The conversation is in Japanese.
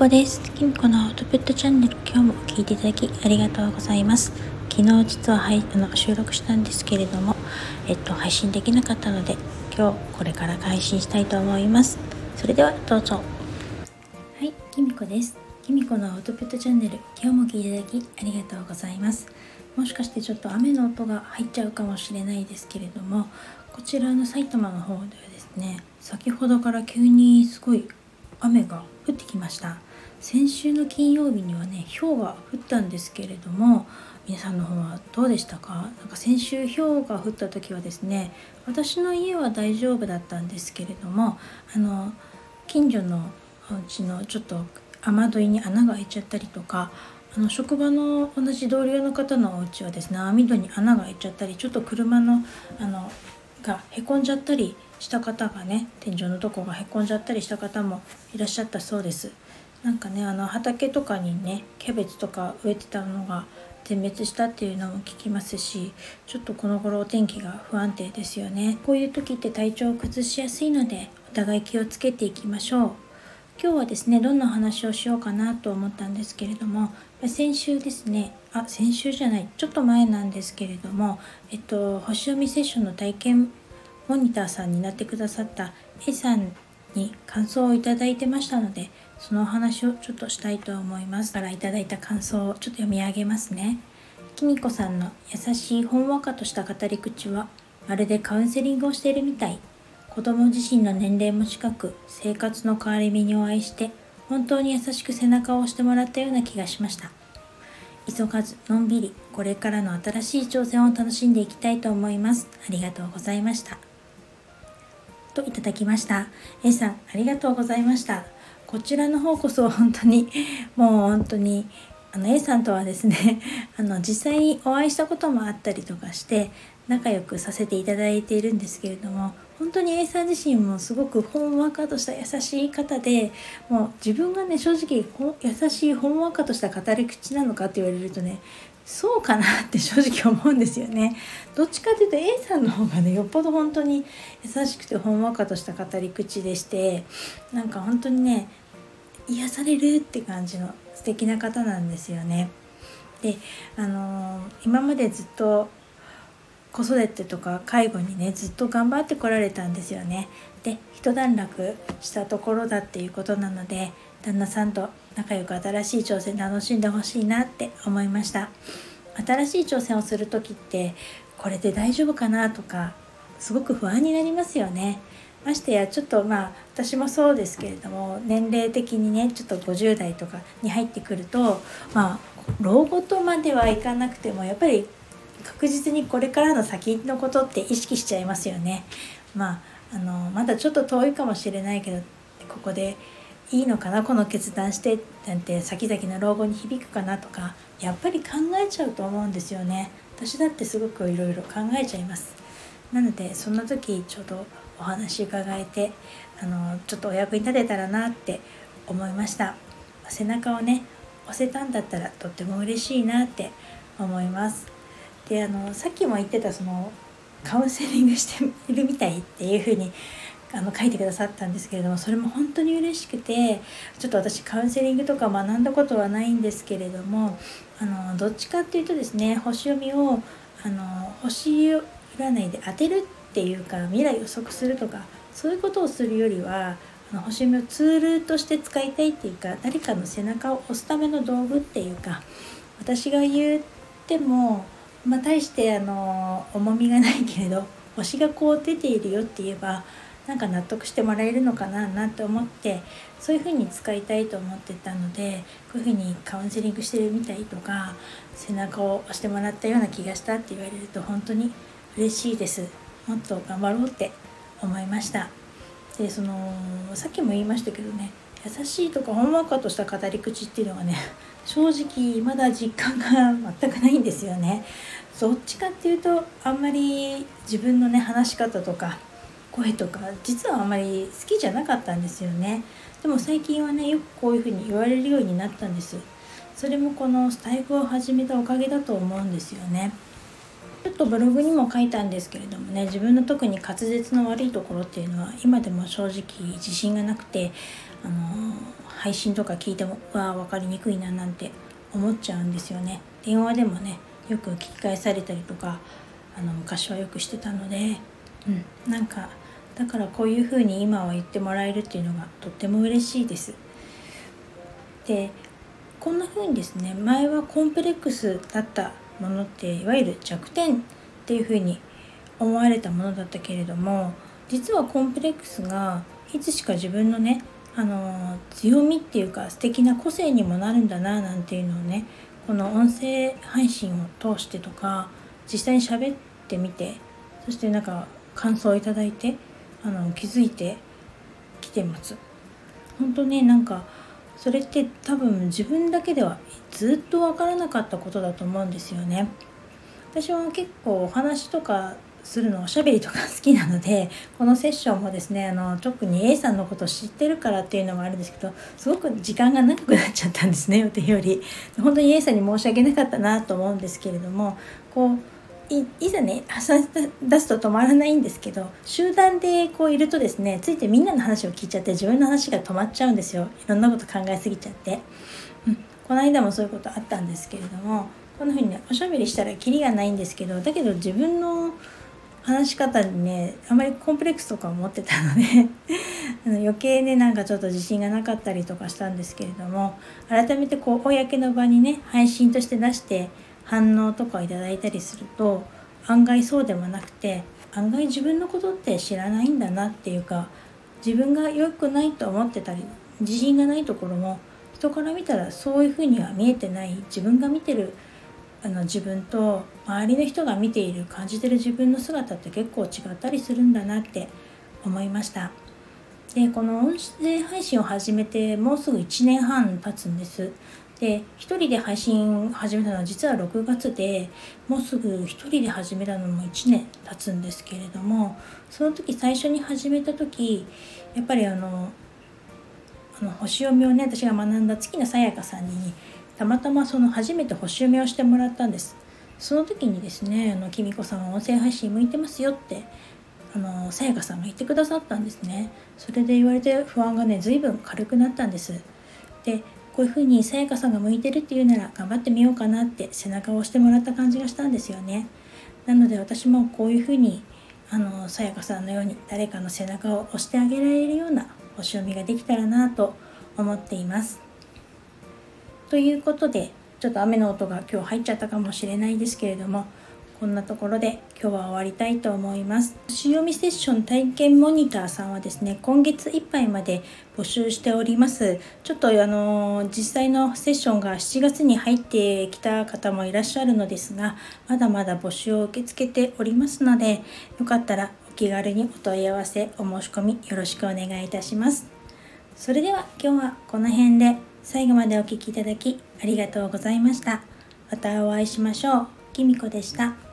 こです。きみこのアウトプットチャンネル今日も聞いていただきありがとうございます。昨日実は、はい、あの収録したんですけれどもえっと配信できなかったので今日これから配信したいと思います。それではどうぞ。はいきみこです。きみこのアウトプットチャンネル今日も聞いていただきありがとうございます。もしかしてちょっと雨の音が入っちゃうかもしれないですけれどもこちらの埼玉の方ではですね先ほどから急にすごい雨が降ってきました。先週の金曜日にはね氷が降ったんですけれども皆さんの方はどうでしたか？なんか先週氷が降った時はですね私の家は大丈夫だったんですけれどもあの近所のうちのちょっと雨どいに穴が開いちゃったりとかあの職場の同じ同僚の方のお家はですね網戸に穴が開いちゃったりちょっと車のあのがへこんじゃったりした方がね天井のとこがへこんじゃったりした方もいらっしゃったそうです。なんかねあの畑とかにねキャベツとか植えてたのが全滅したっていうのも聞きますしちょっとこの頃お天気が不安定ですよね。こういう時って体調を崩しやすいのでお互い気をつけていきましょう。今日はですねどんな話をしようかなと思ったんですけれども先週ですねあ先週じゃないちょっと前なんですけれどもえっと星読みセッションの体験モニターさんになってくださった A さんに感想をいただいてましたのでそのお話をちょっとしたいと思います。からいただいた感想をちょっと読み上げますね。きみこさんの優しいほんわかとした語り口はまるでカウンセリングをしているみたい。子供自身の年齢も近く生活の変わり身にお会いして本当に優しく背中を押してもらったような気がしました。急がずのんびりこれからの新しい挑戦を楽しんでいきたいと思います。ありがとうございました。といただきました。A さん、ありがとうございました。こちらの方こそ本当に、もう本当に、あの A さんとはですね、あの実際にお会いしたこともあったりとかして、仲良くさせていただいているんですけれども、本当に A さん自身もすごくほんわかとした優しい方でもう自分がね正直優しいほんわかとした語り口なのかって言われるとねそうかなって 正直思うんですよね。どっちかというと A さんの方がねよっぽど本当に優しくてほんわかとした語り口でしてなんか本当にね癒されるって感じの素敵な方なんですよね。であのー、今までずっと子育てとか介護にねずっと頑張ってこられたんですよね。で一段落したところだっていうことなので旦那さんと仲良く新しい挑戦楽しんでほしいなって思いました新しい挑戦をする時ってこれで大丈夫かなとかすごく不安になりますよねましてやちょっとまあ私もそうですけれども年齢的にねちょっと50代とかに入ってくるとまあ老後とまではいかなくてもやっぱり確実にこれからの先のことって意識しちゃいますよね。まああのまだちょっと遠いかもしれないけどここでいいのかな？この決断してなんて先々の老後に響くかな？とかやっぱり考えちゃうと思うんですよね。私だってすごくいろ考えちゃいます。なのでそんな時ちょうどお話伺えてあのちょっとお役に立てたらなって思いました。背中をね押せたんだったらとっても嬉しいなって思います。であのさっきも言ってたそのカウンセリングしているみたいっていう風にあの書いてくださったんですけれどもそれも本当に嬉しくてちょっと私カウンセリングとか学んだことはないんですけれどもあのどっちかっていうとですね星読みをあの星占いで当てるっていうか未来予測するとかそういうことをするよりはあの星読みをツールとして使いたいっていうか誰かの背中を押すための道具っていうか私が言っても、まあ、大してあの重みがないけれど星がこう出ているよって言えばなんか納得してもらえるのかななんて思ってそういうふうに使いたいと思ってたのでこういうふうにカウンセリングしてるみたいとか背中を押してもらったような気がしたって言われると本当に嬉しいです。もっと頑張ろうって思いました。でそのさっきも言いましたけどね優しいとかほんわかとした語り口っていうのがね 正直まだ実感が全くないんですよね。どっちかっていうとあんまり自分のね話し方とか声とか実はあんまり好きじゃなかったんですよね。でも最近はねよくこういうふうに言われるようになったんです。それもこのスタイフを始めたおかげだと思うんですよね。ちょっとブログにも書いたんですけれどもね自分の特に滑舌の悪いところっていうのは今でも正直自信がなくてあの配信とか聞いてもわ分かりにくいななんて思っちゃうんですよね電話でもねよく聞き返されたりとかあの昔はよくしてたので、うん、なんかだからこういうふうに今は言ってもらえるっていうのがとっても嬉しいです。でこんな風にですね前はコンプレックスだったものっていわゆる弱点っていう風に思われたものだったけれども実はコンプレックスがいつしか自分のねあの強みっていうか素敵な個性にもなるんだななんていうのをねこの音声配信を通してとか実際に喋ってみてそしてなんか感想をいただいてあの気づいてきてます。本当ねなんかそれって多分自分だけではずっと分からなかったことだと思うんですよね。私は結構お話とかするのおしゃべりとか好きなのでこのセッションもですねあの特に A さんのことを知ってるからっていうのもあるんですけどすごく時間が長くなっちゃったんですね予定より本当に A さんに申し訳なかったなと思うんですけれどもこういざね話し出すと止まらないんですけど集団でこういるとですねついてみんなの話を聞いちゃって自分の話が止まっちゃうんですよ。いろんなこと考えすぎちゃって、うん、この間もそういうことあったんですけれどもこんな風にねおしゃべりしたらキリがないんですけどだけど自分の話し方にねあまりコンプレックスとかを持ってたので あの余計ねなんかちょっと自信がなかったりとかしたんですけれども改めてこう公の場にね配信として出して反応とかをいただいたりすると案外そうでもなくて案外自分のことって知らないんだなっていうか自分が良くないと思ってたり自信がないところも人から見たらそういうふうには見えてない自分が見てるあの自分と周りの人が見ている感じてる自分の姿って結構違ったりするんだなって思いました。でこの音声配信を始めてもうすぐ1年半経つんです。で1人で配信始めたのは実は6月でもうすぐ1人で始めたのも1年経つんですけれどもその時最初に始めた時やっぱりあのあの星読みをね私が学んだ月野さやかさんにたまたまその初めて星読みをしてもらったんです。その時にですね「あのきみこさんは音声配信向いてますよ」ってあのさやかさんが言ってくださったんですね。それで言われて不安がね随分軽くなったんです。でこういうふうにさやかさんが向いてるっていうなら頑張ってみようかなって背中を押してもらった感じがしたんですよね。なので私もこういうふうにあのさやかさんのように誰かの背中を押してあげられるような星読みができたらなと思っています。ということでちょっと雨の音が今日入っちゃったかもしれないですけれどもこんなところで今日は終わりたいと思います。星読みセッション体験モニターさんはですね、今月いっぱいまで募集しております。ちょっとあの、実際のセッションが7月に入ってきた方もいらっしゃるのですが、まだまだ募集を受け付けておりますので、よかったらお気軽にお問い合わせ、お申し込みよろしくお願いいたします。それでは今日はこの辺で最後までお聴きいただきありがとうございました。またお会いしましょう。きみこでした。